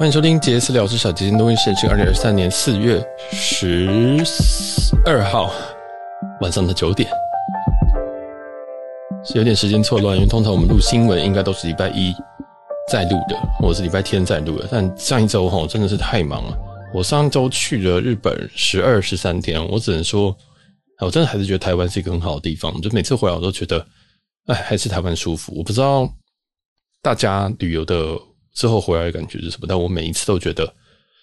欢迎收听杰斯聊之小杰今天录音时间，二零二三年四月十二号晚上的九点，是有点时间错乱，因为通常我们录新闻应该都是礼拜一在录的，或者是礼拜天在录的。但上一周哈真的是太忙了，我上周去了日本十二十三天，我只能说，我真的还是觉得台湾是一个很好的地方。就每次回来我都觉得，哎，还是台湾舒服。我不知道大家旅游的。之后回来的感觉是什么？但我每一次都觉得，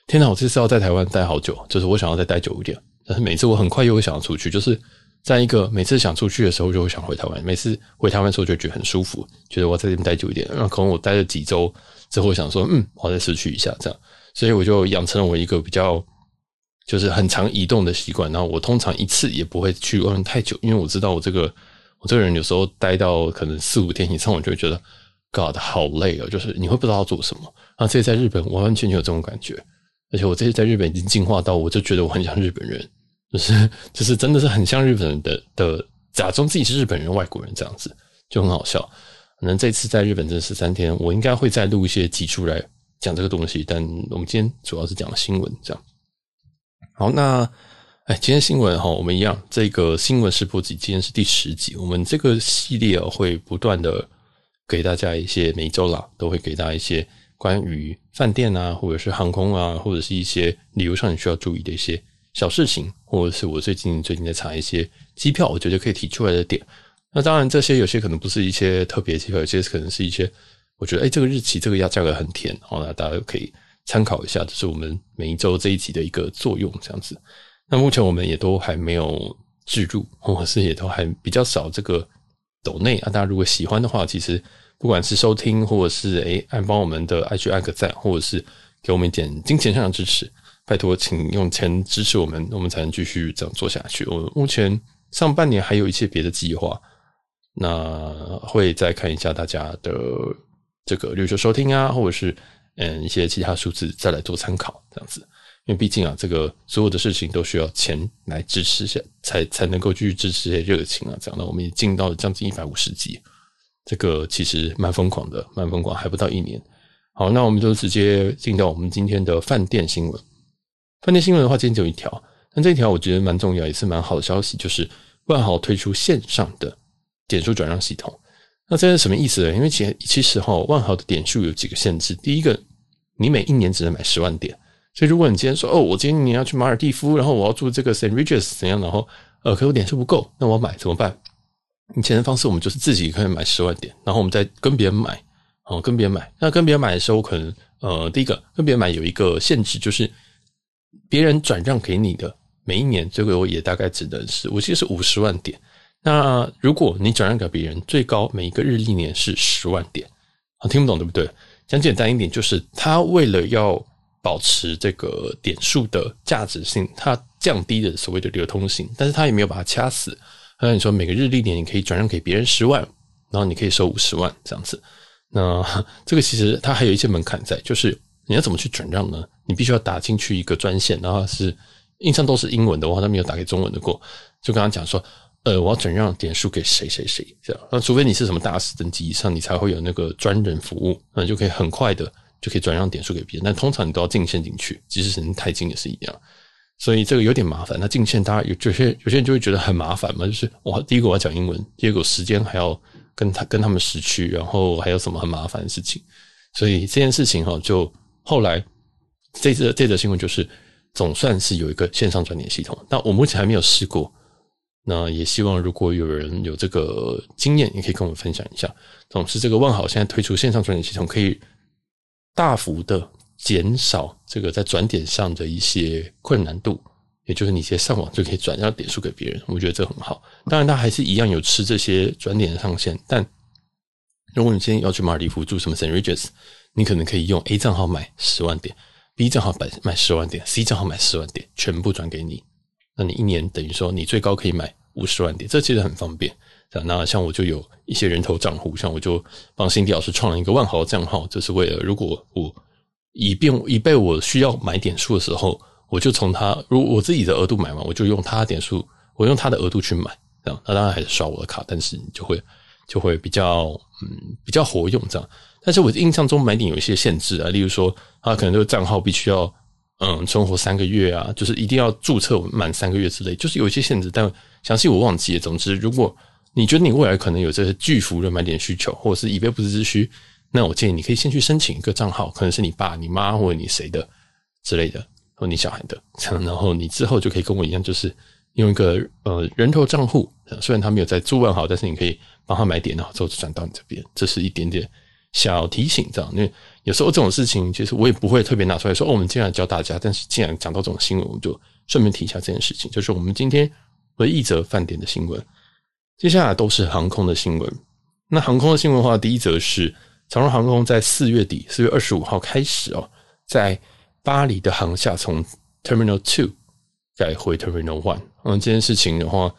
天哪！我这次要在台湾待好久，就是我想要再待久一点。但是每次我很快又会想要出去，就是在一个每次想出去的时候就会想回台湾。每次回台湾的时候就觉得很舒服，觉得我在这边待久一点。那可能我待了几周之后，想说，嗯，我要再失去一下这样。所以我就养成了我一个比较就是很常移动的习惯。然后我通常一次也不会去外面太久，因为我知道我这个我这个人有时候待到可能四五天以上，我就会觉得。God，好累哦！就是你会不知道要做什么。那这次在日本完完全全有这种感觉，而且我这次在日本已经进化到，我就觉得我很像日本人，就是就是真的是很像日本人的的，假装自己是日本人、外国人这样子，就很好笑。可能这次在日本这十三天，我应该会再录一些集出来讲这个东西，但我们今天主要是讲新闻，这样。好，那哎，今天新闻哈，我们一样，这个新闻是播集今天是第十集，我们这个系列会不断的。给大家一些每周啦，都会给大家一些关于饭店啊，或者是航空啊，或者是一些旅游上你需要注意的一些小事情，或者是我最近最近在查一些机票，我觉得可以提出来的点。那当然，这些有些可能不是一些特别机票，有些可能是一些我觉得哎，这个日期这个价价格很甜，好，那大家可以参考一下，这是我们每一周这一集的一个作用，这样子。那目前我们也都还没有置入，或者是也都还比较少这个。抖内啊，大家如果喜欢的话，其实不管是收听，或者是诶按帮我们的 IG 按个赞，或者是给我们一点金钱上的支持，拜托，请用钱支持我们，我们才能继续这样做下去。我目前上半年还有一些别的计划，那会再看一下大家的这个，比如说收听啊，或者是嗯一些其他数字，再来做参考，这样子。因为毕竟啊，这个所有的事情都需要钱来支持下，才才能够继续支持这些热情啊。这样的，我们也进到了将近一百五十集，这个其实蛮疯狂的，蛮疯狂，还不到一年。好，那我们就直接进到我们今天的饭店新闻。饭店新闻的话，今天只有一条，但这一条我觉得蛮重要，也是蛮好的消息，就是万豪推出线上的点数转让系统。那这是什么意思呢？因为其其实哈，万豪的点数有几个限制。第一个，你每一年只能买十万点。所以，如果你今天说哦，我今天你要去马尔地夫，然后我要住这个 Saint Regis 怎样，然后呃，可我点数不够，那我买怎么办？以前的方式，我们就是自己可以买十万点，然后我们再跟别人买，哦，跟别人买。那跟别人买的时候，可能呃，第一个跟别人买有一个限制，就是别人转让给你的每一年最多也大概只能是，我记得是五十万点。那如果你转让给别人，最高每一个日历年是十万点。啊，听不懂对不对？讲简单一点，就是他为了要保持这个点数的价值性，它降低了所谓的流通性，但是它也没有把它掐死。那你说每个日历点你可以转让给别人十万，然后你可以收五十万这样子。那这个其实它还有一些门槛在，就是你要怎么去转让呢？你必须要打进去一个专线，然后是印象都是英文的，我好像没有打给中文的过。就跟他讲说，呃，我要转让点数给谁谁谁这样。那除非你是什么大使等级以上，你才会有那个专人服务，那就可以很快的。就可以转让点数给别人，但通常你都要进线进去，即使是太近也是一样，所以这个有点麻烦。那进线，大家有有些有些人就会觉得很麻烦嘛，就是我第一个我要讲英文，第二个时间还要跟他跟他们时区，然后还有什么很麻烦的事情，所以这件事情哈，就后来这则这则新闻就是总算是有一个线上转点系统，但我目前还没有试过。那也希望如果有人有这个经验，也可以跟我们分享一下。总之，这个万豪现在推出线上转点系统，可以。大幅的减少这个在转点上的一些困难度，也就是你直接上网就可以转让点数给别人，我觉得这很好。当然，它还是一样有吃这些转点的上限。但如果你今天要去马尔地夫住什么 St. Regis，你可能可以用 A 账号买十万点，B 账号买买十万点，C 账号买十万点，全部转给你。那你一年等于说你最高可以买五十万点，这其实很方便。那像我就有一些人头账户，像我就帮辛迪老师创了一个万豪账号，就是为了如果我以便以备我需要买点数的时候，我就从他如果我自己的额度买完，我就用他的点数，我用他的额度去买，这样。那当然还是刷我的卡，但是你就会就会比较嗯比较活用这样。但是我印象中买点有一些限制啊，例如说他可能这个账号必须要嗯存活三个月啊，就是一定要注册满三个月之类，就是有一些限制，但详细我忘记了。总之，如果你觉得你未来可能有这些巨幅的买点需求，或者是以备不时之需，那我建议你可以先去申请一个账号，可能是你爸、你妈或者你谁的之类的，或你小孩的，然后你之后就可以跟我一样，就是用一个呃人头账户，虽然他没有在注万好，但是你可以帮他买点，然后之后转到你这边，这是一点点小提醒，这样。因为有时候这种事情，其实我也不会特别拿出来说，哦，我们既然教大家，但是既然讲到这种新闻，我就顺便提一下这件事情，就是我们今天唯一则饭店的新闻。接下来都是航空的新闻。那航空的新闻的话，第一则是长荣航空在四月底，四月二十五号开始哦，在巴黎的航厦从 Terminal Two 改回 Terminal One。嗯，这件事情的话，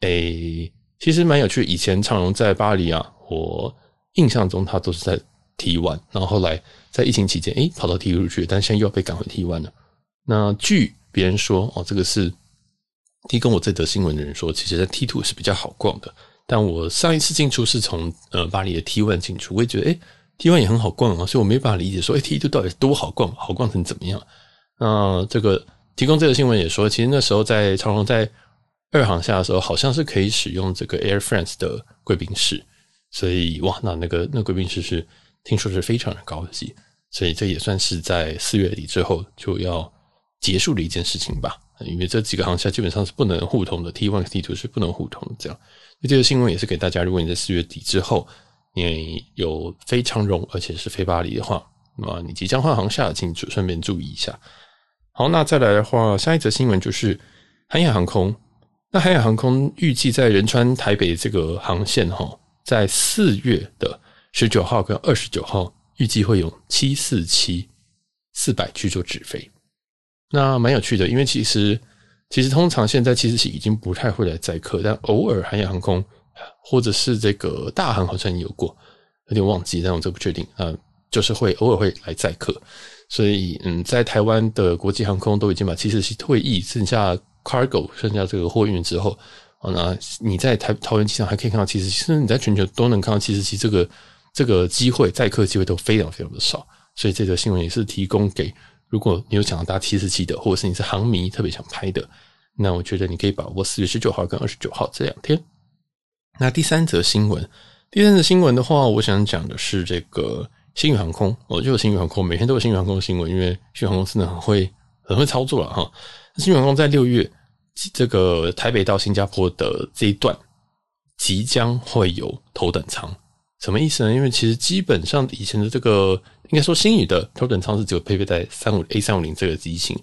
诶，其实蛮有趣。以前长荣在巴黎啊，我印象中它都是在 T One，然后后来在疫情期间，诶，跑到 T Two 去，但现在又要被赶回 T One 了。那据别人说，哦，这个是。提供我这则新闻的人说，其实在 T two 是比较好逛的。但我上一次进出是从呃巴黎的 T one 进出，我也觉得诶 T one 也很好逛啊，所以我没办法理解说诶 T two 到底多好逛，好逛成怎么样？那这个提供这个新闻也说，其实那时候在长荣在二航下的时候，好像是可以使用这个 Air France 的贵宾室，所以哇，那那个那贵宾室是听说是非常的高级，所以这也算是在四月底之后就要结束的一件事情吧。因为这几个航厦基本上是不能互通的，T one、T two 是不能互通的。这样，那这个新闻也是给大家，如果你在四月底之后，你有飞长荣，而且是飞巴黎的话，那你即将换航厦，请顺便注意一下。好，那再来的话，下一则新闻就是韩亚航空。那韩亚航空预计在仁川台北这个航线哈，在四月的十九号跟二十九号，预计会有七四七四百去做直飞。那蛮有趣的，因为其实其实通常现在其实是已经不太会来载客，但偶尔韩亚航空或者是这个大航好像也有过，有点忘记，但我这不确定啊，就是会偶尔会来载客，所以嗯，在台湾的国际航空都已经把七四七退役，剩下 cargo 剩下这个货运之后，啊那你在台桃园机场还可以看到七四七，其实你在全球都能看到七四七这个这个机会载客机会都非常非常的少，所以这个新闻也是提供给。如果你有想要搭七四七的，或者是你是航迷特别想拍的，那我觉得你可以把握四月十九号跟二十九号这两天。那第三则新闻，第三则新闻的话，我想讲的是这个新宇航空。我就有新宇航空，每天都有新宇航空的新闻，因为新宇航空真的很会很会操作了哈。新宇航空在六月这个台北到新加坡的这一段即将会有头等舱。什么意思呢？因为其实基本上以前的这个，应该说星宇的头等舱是只有配备在三五 A 三五零这个机型。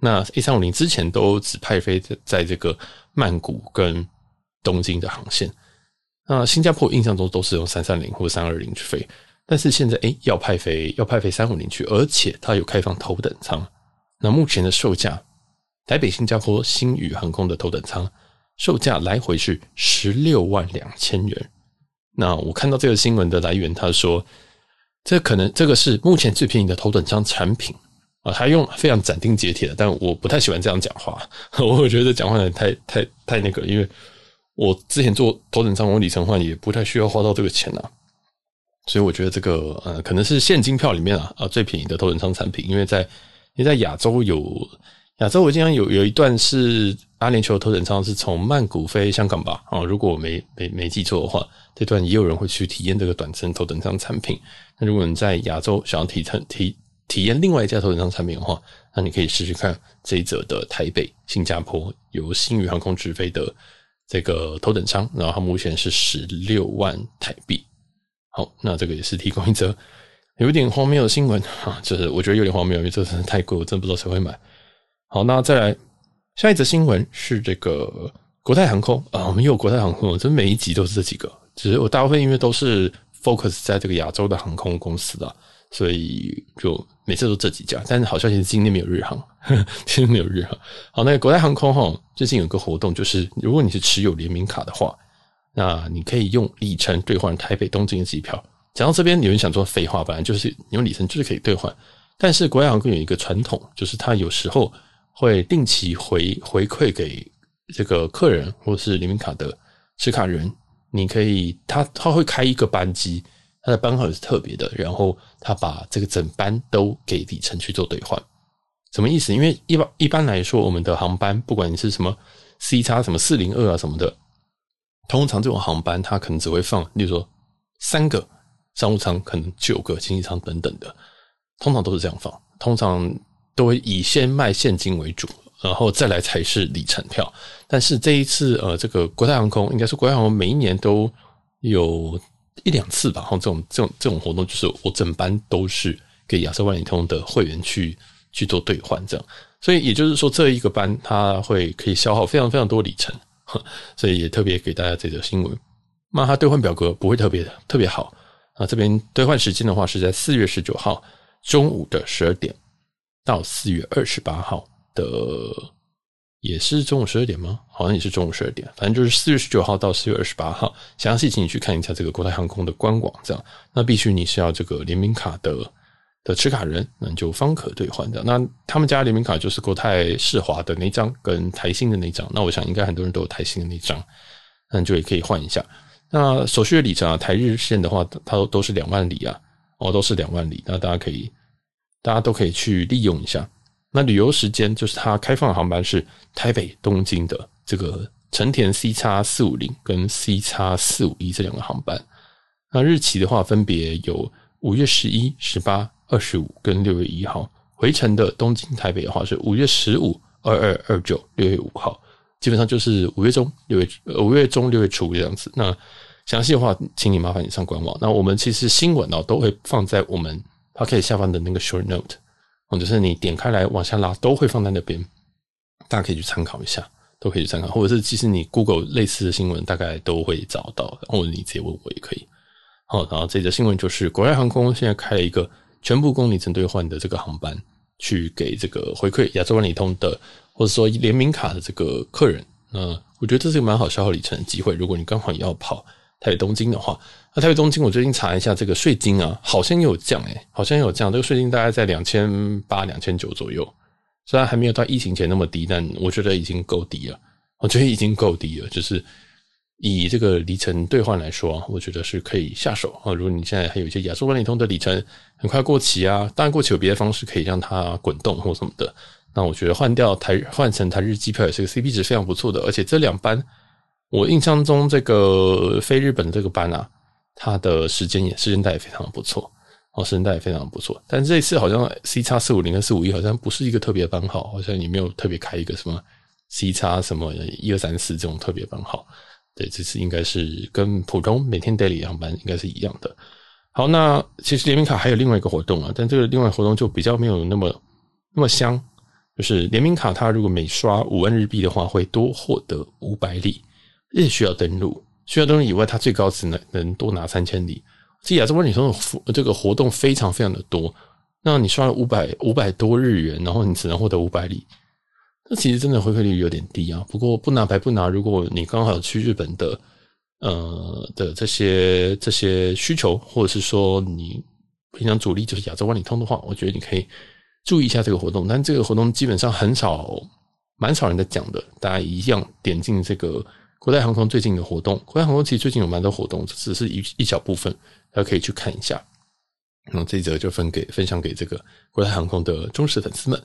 那 A 三五零之前都只派飞在在这个曼谷跟东京的航线。那新加坡印象中都是用三三零或三二零去飞，但是现在诶要派飞要派飞三五零去，而且它有开放头等舱。那目前的售价，台北新加坡星宇航空的头等舱售价来回是十六万两千元。那我看到这个新闻的来源，他说，这可能这个是目前最便宜的头等舱产品。啊，他用非常斩钉截铁的，但我不太喜欢这样讲话，我觉得讲话太太太那个，因为我之前做头等舱我里程换也不太需要花到这个钱啊，所以我觉得这个呃可能是现金票里面啊啊最便宜的头等舱产品，因为在因为在亚洲有。亚洲我经常有有一段是阿联酋头等舱是从曼谷飞香港吧？哦，如果我没没没记错的话，这段也有人会去体验这个短程头等舱产品。那如果你在亚洲想要体体体体验另外一家头等舱产品的话，那你可以试试看这一则的台北新加坡由新宇航空直飞的这个头等舱，然后它目前是十六万台币。好，那这个也是提供一则 有点荒谬的新闻啊，就是我觉得有点荒谬，因为这真的太贵，我真不知道谁会买。好，那再来下一则新闻是这个国泰航空啊，我们有国泰航空，真每一集都是这几个，只是我大部分因为都是 focus 在这个亚洲的航空公司的，所以就每次都这几家。但是好消息是今天没有日航，今天没有日航。好，那个国泰航空哈，最近有个活动，就是如果你是持有联名卡的话，那你可以用里程兑换台北东京的机票。讲到这边，有人想说废话，本来就是你用里程就是可以兑换，但是国泰航空有一个传统，就是它有时候。会定期回回馈给这个客人或是联名卡的持卡人。你可以，他他会开一个班机，他的班号也是特别的，然后他把这个整班都给里程去做兑换，什么意思？因为一般一般来说，我们的航班不管你是什么 C 叉什么四零二啊什么的，通常这种航班它可能只会放，例如说三个商务舱，可能九个经济舱等等的，通常都是这样放，通常都会以先卖现金为主。然后再来才是里程票，但是这一次呃，这个国泰航空应该是国泰航空每一年都有一两次吧，然后这种这种这种活动，就是我整班都是给亚洲万里通的会员去去做兑换，这样，所以也就是说这一个班它会可以消耗非常非常多里程，所以也特别给大家这则新闻。那它兑换表格不会特别特别好啊，这边兑换时间的话是在四月十九号中午的十二点到四月二十八号。的也是中午十二点吗？好像也是中午十二点，反正就是四月十九号到四月二十八号。详细请你去看一下这个国泰航空的官网，这样。那必须你是要这个联名卡的的持卡人，那你就方可兑换的。那他们家联名卡就是国泰世华的那张跟台新的那张。那我想应该很多人都有台新的那张，那你就也可以换一下。那手续的里程啊，台日线的话，它都都是两万里啊，哦，都是两万里。那大家可以，大家都可以去利用一下。那旅游时间就是它开放的航班是台北、东京的这个成田 C 叉四五零跟 C 叉四五一这两个航班。那日期的话，分别有五月十一、十八、二十五跟六月一号。回程的东京、台北的话是五月十五、二二、二九、六月五号。基本上就是五月中、六月呃五月中、六月初这样子。那详细的话，请你麻烦你上官网。那我们其实新闻哦都会放在我们 podcast 下方的那个 short note。或者是你点开来往下拉，都会放在那边，大家可以去参考一下，都可以去参考。或者是其实你 Google 类似的新闻，大概都会找到，然后你直接问我也可以。好，然后这则新闻就是国外航空现在开了一个全部公里程兑换的这个航班，去给这个回馈亚洲万里通的，或者说联名卡的这个客人。那我觉得这是个蛮好消耗里程的机会。如果你刚好要跑台北东京的话。那台北东京，我最近查一下这个税金啊，好像有降诶、好像有降。这个税金大概在两千八、两千九左右，虽然还没有到疫情前那么低，但我觉得已经够低了。我觉得已经够低了，就是以这个里程兑换来说，我觉得是可以下手啊。如果你现在还有一些亚洲万里通的里程很快过期啊，当然过期有别的方式可以让它滚动或什么的，那我觉得换掉台换成台日机票也是个 CP 值非常不错的。而且这两班，我印象中这个飞日本的这个班啊。它的时间也时间带也非常的不错哦，时间带也非常的不错。但这次好像 C 叉四五零跟四五一好像不是一个特别班号，好像也没有特别开一个什么 C 叉什么一二三四这种特别班号。对，这次应该是跟普通每天 daily 航班应该是一样的。好，那其实联名卡还有另外一个活动啊，但这个另外活动就比较没有那么那么香，就是联名卡它如果每刷五万日币的话，会多获得五百里，也需要登录。需要登录以外，它最高只能能多拿三千里。这亚洲万里通的这个活动非常非常的多。那你刷了五百五百多日元，然后你只能获得五百里，那其实真的回馈率有点低啊。不过不拿白不拿，如果你刚好去日本的呃的这些这些需求，或者是说你平常主力就是亚洲万里通的话，我觉得你可以注意一下这个活动。但这个活动基本上很少，蛮少人在讲的。大家一样点进这个。国泰航空最近的活动，国泰航空其实最近有蛮多活动，只是一一小部分，大家可以去看一下。那这一则就分给分享给这个国泰航空的忠实粉丝们。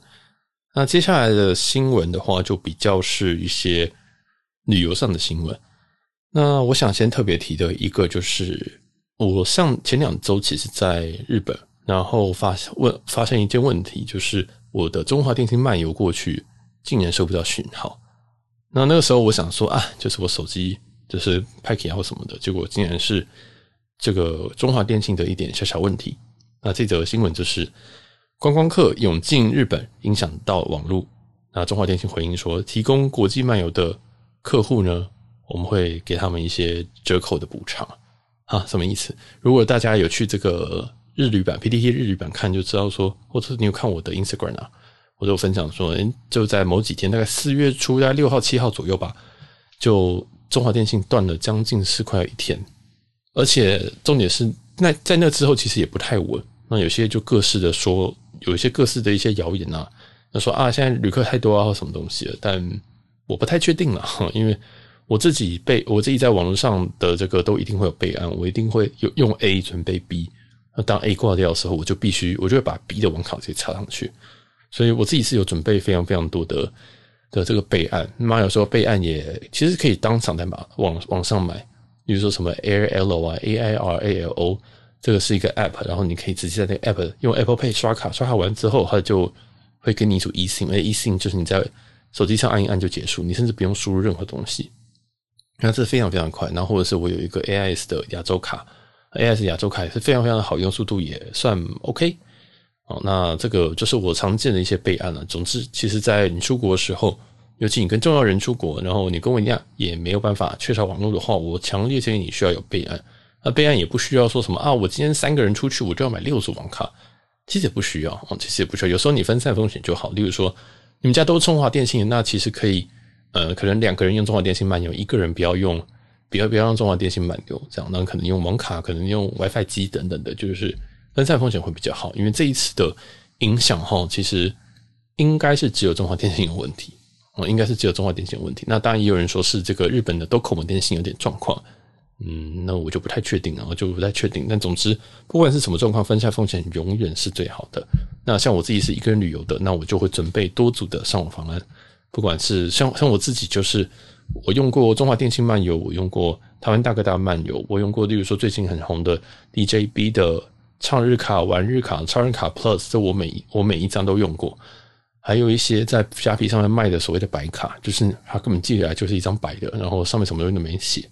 那接下来的新闻的话，就比较是一些旅游上的新闻。那我想先特别提的一个就是，我上前两周其实在日本，然后发问发现一件问题，就是我的中华电信漫游过去，竟然收不到讯号。那那个时候我想说啊，就是我手机就是拍起来或什么的，结果竟然是这个中华电信的一点小小问题。那这则新闻就是观光客涌进日本，影响到网络。那中华电信回应说，提供国际漫游的客户呢，我们会给他们一些折扣的补偿。啊，什么意思？如果大家有去这个日旅版 PTT 日旅版看，就知道说，或者你有看我的 Instagram 啊。我就分享说，就在某几天，大概四月初，大概六号、七号左右吧，就中华电信断了将近四块一天，而且重点是，那在那之后其实也不太稳。那有些就各式的说，有一些各式的一些谣言啊，那说啊，现在旅客太多啊，什么东西了。但我不太确定了，因为我自己备，我自己在网络上的这个都一定会有备案，我一定会有用 A 准备 B。那当 A 挂掉的时候，我就必须，我就会把 B 的网卡直接插上去。所以我自己是有准备非常非常多的的这个备案。那有时候备案也其实可以当场在网网上买，比如说什么 Air L O 啊，A I R A L O，这个是一个 App，然后你可以直接在那个 App 用 Apple Pay 刷卡，刷卡完之后，它就会给你一组 eSIM，而 eSIM 就是你在手机上按一按就结束，你甚至不用输入任何东西。那这非常非常快。然后或者是我有一个 AIS 的亚洲卡。AIS 亚洲卡也是非常非常的好用，速度也算 OK。哦，那这个就是我常见的一些备案了。总之，其实，在你出国的时候，尤其你跟重要人出国，然后你跟我一样也没有办法缺少网络的话，我强烈建议你需要有备案。那备案也不需要说什么啊，我今天三个人出去，我就要买六组网卡，其实也不需要哦，其实也不需要。有时候你分散风险就好。例如说，你们家都中华电信，那其实可以，呃，可能两个人用中华电信漫游，一个人不要用。不要不要让中华电信漫游这样，那可能用网卡，可能用 WiFi 机等等的，就是分散风险会比较好。因为这一次的影响哈，其实应该是只有中华电信有问题哦，应该是只有中华电信有问题。那当然也有人说是这个日本的 DOCOMO 电信有点状况，嗯，那我就不太确定了，我就不太确定。但总之，不管是什么状况，分散风险永远是最好的。那像我自己是一个人旅游的，那我就会准备多组的上网方案，不管是像像我自己就是。我用过中华电信漫游，我用过台湾大哥大漫游，我用过，例如说最近很红的 DJB 的唱日卡、玩日卡、超人卡 Plus，这我每我每一张都用过。还有一些在虾皮上面卖的所谓的白卡，就是它根本寄来就是一张白的，然后上面什么东西都没写，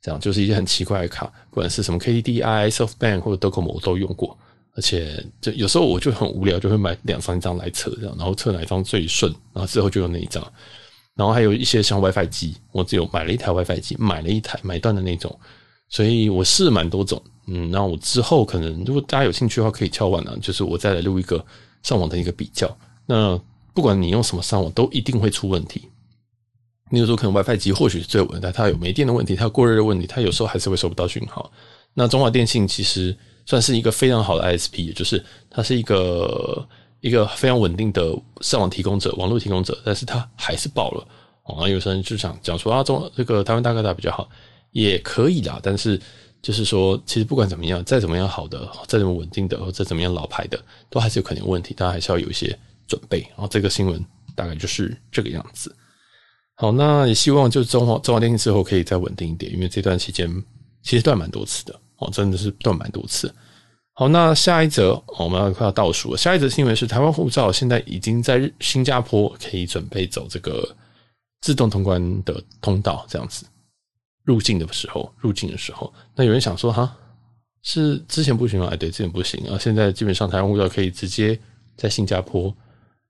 这样就是一些很奇怪的卡，不管是什么 KDDI、SoftBank 或者 Docomo 我都用过。而且就有时候我就很无聊，就会买两三张来测，这样然后测哪一张最顺，然后之后就用那一张。然后还有一些像 WiFi 机，我只有买了一台 WiFi 机，买了一台买断的那种，所以我试了蛮多种。嗯，那我之后可能如果大家有兴趣的话，可以敲碗啊，就是我再来录一个上网的一个比较。那不管你用什么上网，都一定会出问题。例如说，可能 WiFi 机或许是最稳，但它有没电的问题，它过热的问题，它有时候还是会收不到讯号。那中华电信其实算是一个非常好的 ISP，也就是它是一个。一个非常稳定的上网提供者、网络提供者，但是它还是爆了。啊，有些人就想讲说啊，中这个台湾大哥大比较好，也可以啦。但是就是说，其实不管怎么样，再怎么样好的，再怎么稳定的，或者怎么样老牌的，都还是有可能有问题，大家还是要有一些准备。然后这个新闻大概就是这个样子。好，那也希望就中华中华电信之后可以再稳定一点，因为这段期间其实断蛮多次的哦，真的是断蛮多次。好，那下一则我们要快要倒数了。下一则新闻是台湾护照现在已经在新加坡可以准备走这个自动通关的通道，这样子入境的时候，入境的时候，那有人想说哈，是之前不行吗？哎，对，之前不行啊。现在基本上台湾护照可以直接在新加坡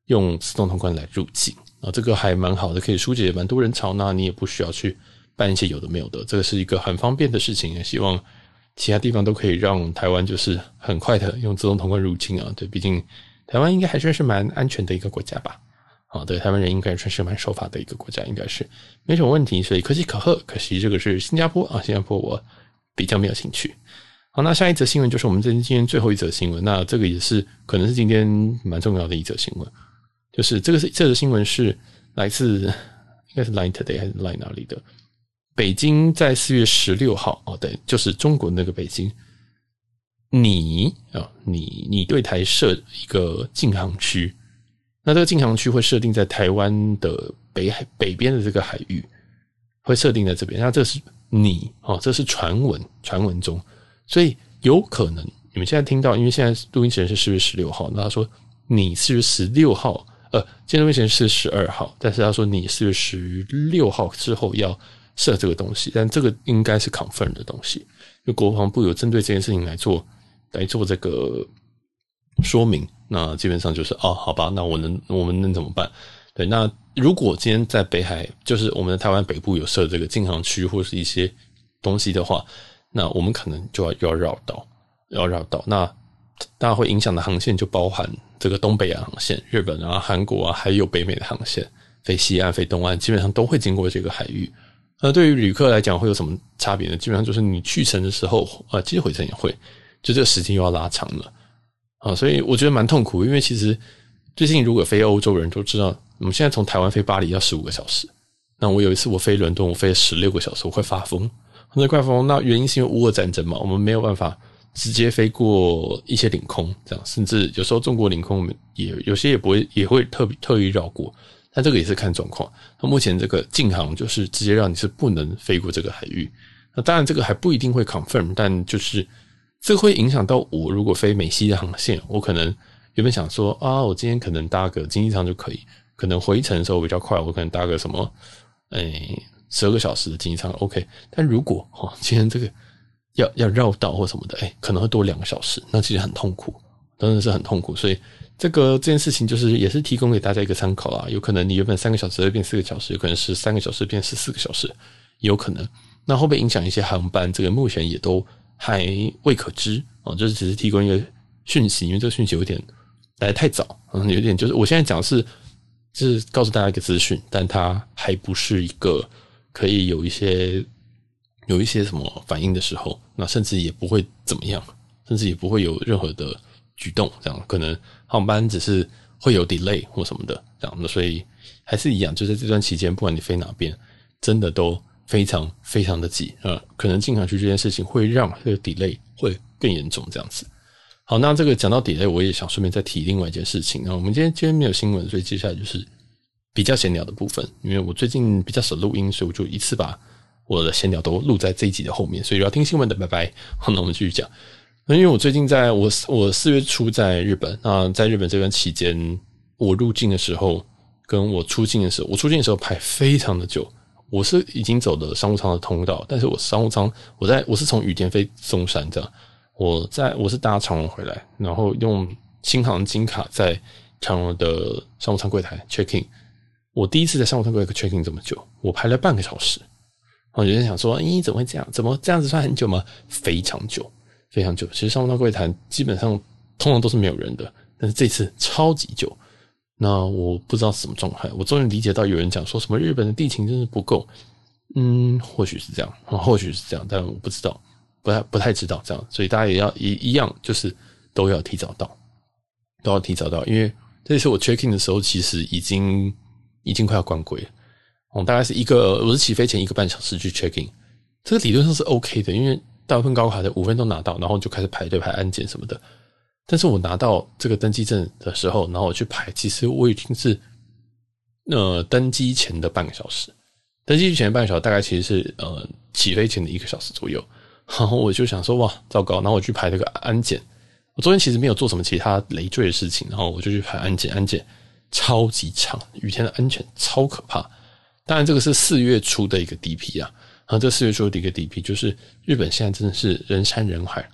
用自动通关来入境啊，这个还蛮好的，可以疏解蛮多人潮。那你也不需要去办一些有的没有的，这个是一个很方便的事情。也希望。其他地方都可以让台湾就是很快的用自动通关入境啊，对，毕竟台湾应该还算是蛮安全的一个国家吧，啊，对，台湾人应该算是蛮守法的一个国家，应该是没什么问题，所以可喜可贺。可惜这个是新加坡啊，新加坡我比较没有兴趣。好，那下一则新闻就是我们今天最后一则新闻，那这个也是可能是今天蛮重要的一则新闻，就是这个是这则新闻是来自应该是 Line Today 还是 Line 哪里的？北京在四月十六号哦，对，就是中国那个北京，你啊，你你对台设一个禁航区，那这个禁航区会设定在台湾的北海北边的这个海域，会设定在这边。那这是你哦，这是传闻，传闻中，所以有可能你们现在听到，因为现在录音时间是四月十六号，那他说你四月十六号，呃，今天录音是十二号，但是他说你四月十六号之后要。设这个东西，但这个应该是 confirm 的东西，因为国防部有针对这件事情来做来做这个说明。那基本上就是哦，好吧，那我能我们能怎么办？对，那如果今天在北海，就是我们的台湾北部有设这个禁航区或是一些东西的话，那我们可能就要要绕道，要绕道。那大家会影响的航线就包含这个东北亚航线、日本啊、韩国啊，还有北美的航线，飞西岸、飞东岸，基本上都会经过这个海域。那对于旅客来讲会有什么差别呢？基本上就是你去程的时候，啊，其实回程也会，就这个时间又要拉长了，啊，所以我觉得蛮痛苦。因为其实最近如果飞欧洲人都知道，我们现在从台湾飞巴黎要十五个小时，那我有一次我飞伦敦，我飞了十六个小时，我快发疯，我在快疯。那原因是因为乌俄战争嘛，我们没有办法直接飞过一些领空，这样，甚至有时候中国领空我们也有些也不会，也会特特意绕过。但这个也是看状况。那目前这个禁航就是直接让你是不能飞过这个海域。那当然这个还不一定会 confirm，但就是这会影响到我如果飞美西的航线，我可能原本想说啊，我今天可能搭个经济舱就可以，可能回程的时候比较快，我可能搭个什么。诶，十二个小时的经济舱 OK，但如果哦，今天这个要要绕道或什么的，诶，可能会多两个小时，那其实很痛苦，真的是很痛苦。所以这个这件事情就是也是提供给大家一个参考啦。有可能你原本三个小时会变四个小时，有可能是三个小时变十四个小时，有可能。那会不会影响一些航班？这个目前也都还未可知哦，就是只是提供一个讯息，因为这个讯息有点来得太早，嗯，有点就是我现在讲的是。是告诉大家一个资讯，但它还不是一个可以有一些有一些什么反应的时候，那甚至也不会怎么样，甚至也不会有任何的举动，这样可能航班只是会有 delay 或什么的这样的，所以还是一样，就在这段期间，不管你飞哪边，真的都非常非常的急啊，可能进航区这件事情会让这个 delay 会更严重这样子。好，那这个讲到 delay，我也想顺便再提另外一件事情。那我们今天今天没有新闻，所以接下来就是比较闲聊的部分。因为我最近比较少录音，所以我就一次把我的闲聊都录在这一集的后面。所以要听新闻的，拜拜。好，那我们继续讲。那因为我最近在我我四月初在日本，那在日本这段期间，我入境的时候跟我出境的时候，我出境的时候排非常的久。我是已经走的商务舱的通道，但是我商务舱我在我是从羽田飞松山这样。我在我是搭长荣回来，然后用新航金卡在长荣的商务舱柜台 check in。我第一次在商务舱柜台 check in 这么久，我排了半个小时。我有人想说，咦，怎么会这样？怎么这样子算很久吗？非常久，非常久。其实商务舱柜台基本上通常都是没有人的，但是这次超级久。那我不知道什么状态。我终于理解到有人讲说什么日本的地勤真是不够。嗯，或许是这样，或许是这样，但我不知道。不太不太知道这样，所以大家也要一一样，就是都要提早到，都要提早到，因为这次我 check in 的时候，其实已经已经快要关柜了。我大概是一个，我是起飞前一个半小时去 check in，这个理论上是 OK 的，因为大部分高卡的五分钟拿到，然后就开始排队排安检什么的。但是我拿到这个登机证的时候，然后我去排，其实我已经是呃登机前的半个小时，登机前的半个小时大概其实是呃起飞前的一个小时左右。然后我就想说，哇，糟糕！然后我去排这个安检。我昨天其实没有做什么其他累赘的事情，然后我就去排安检。安检超级长，雨天的安全超可怕。当然，这个是四月初的一个 DP 啊。然后这四月初的一个 DP 就是日本现在真的是人山人海，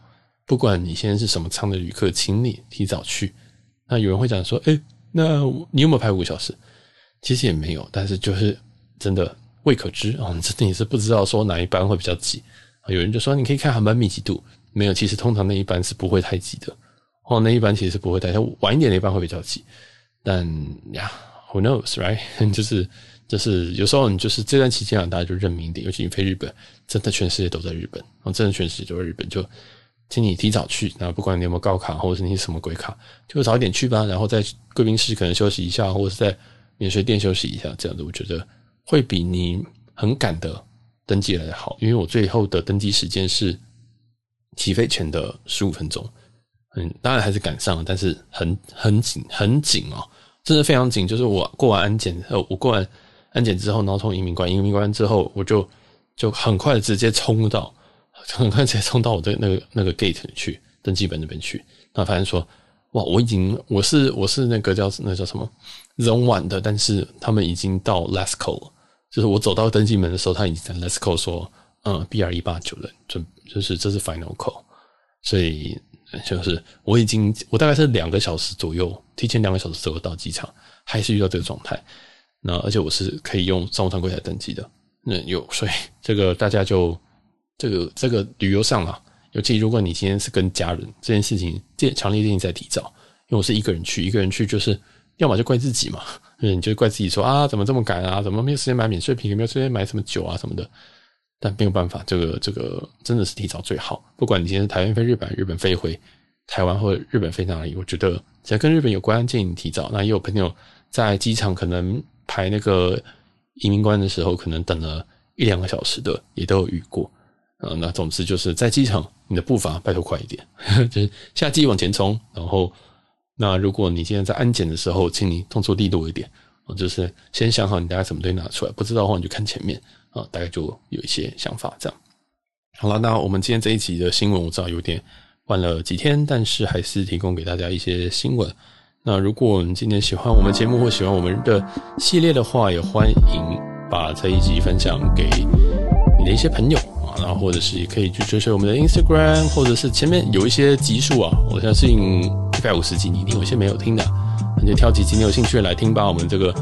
不管你现在是什么舱的旅客，请你提早去。那有人会讲说，哎，那你有没有排五个小时？其实也没有，但是就是真的未可知啊，你真的也是不知道说哪一班会比较挤。有人就说，你可以看航班密集度，没有，其实通常那一班是不会太挤的，哦，那一班其实是不会太，晚一点那一班会比较挤，但呀，who knows，right？就是就是有时候你就是这段期间啊，大家就认命一点，尤其你飞日本，真的全世界都在日本，哦，真的全世界都在日本，就请你提早去，那不管你有没有高卡，或者是你什么鬼卡，就早一点去吧，然后在贵宾室可能休息一下，或者是在免税店休息一下，这样子我觉得会比你很赶的。登记来的好，因为我最后的登机时间是起飞前的十五分钟，嗯，当然还是赶上了，但是很很紧很紧哦，真的非常紧。就是我过完安检，呃，我过完安检之后，然后从移民关，移民关之后，我就就很快直接冲到，很快直接冲到我的那个那个 gate 去登机本那边去，然后发现说，哇，我已经我是我是那个叫那叫什么 Zone One 的，但是他们已经到 last call 了。就是我走到登机门的时候，他已经在 Let's call 说，嗯，BR 一八九人，就就是这是 Final call，所以就是我已经我大概是两个小时左右，提前两个小时左右到机场，还是遇到这个状态。那而且我是可以用商务舱柜台登记的，那有，所以这个大家就这个这个旅游上啊，尤其如果你今天是跟家人，这件事情，建强烈建议再提早，因为我是一个人去，一个人去就是要么就怪自己嘛。你就怪自己说啊，怎么这么赶啊？怎么没有时间买免税品？有没有时间买什么酒啊什么的？但没有办法，这个这个真的是提早最好。不管你今天是台湾飞日本，日本飞回台湾，或者日本飞哪里，我觉得只要跟日本有关，建议你提早。那也有朋友在机场可能排那个移民关的时候可能等了一两个小时的，也都有遇过。啊，那总之就是在机场，你的步伐拜托快一点，就是下机往前冲。然后，那如果你今天在安检的时候，请你动作利落一点，就是先想好你大概什么东西拿出来，不知道的话你就看前面啊，大概就有一些想法这样。好了，那我们今天这一集的新闻我知道有点晚了几天，但是还是提供给大家一些新闻。那如果你今天喜欢我们节目或喜欢我们的系列的话，也欢迎把这一集分享给你的一些朋友然后或者是也可以去追随我们的 Instagram，或者是前面有一些集数啊，我相信一百五十集你一定有些没有听的，那就挑几集你有兴趣的来听吧。我们这个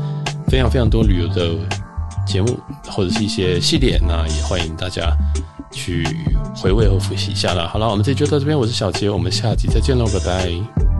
非常非常多旅游的节目或者是一些系列，那也欢迎大家。去回味和复习一下啦。好了，我们这集就到这边，我是小杰，我们下集再见喽，拜拜。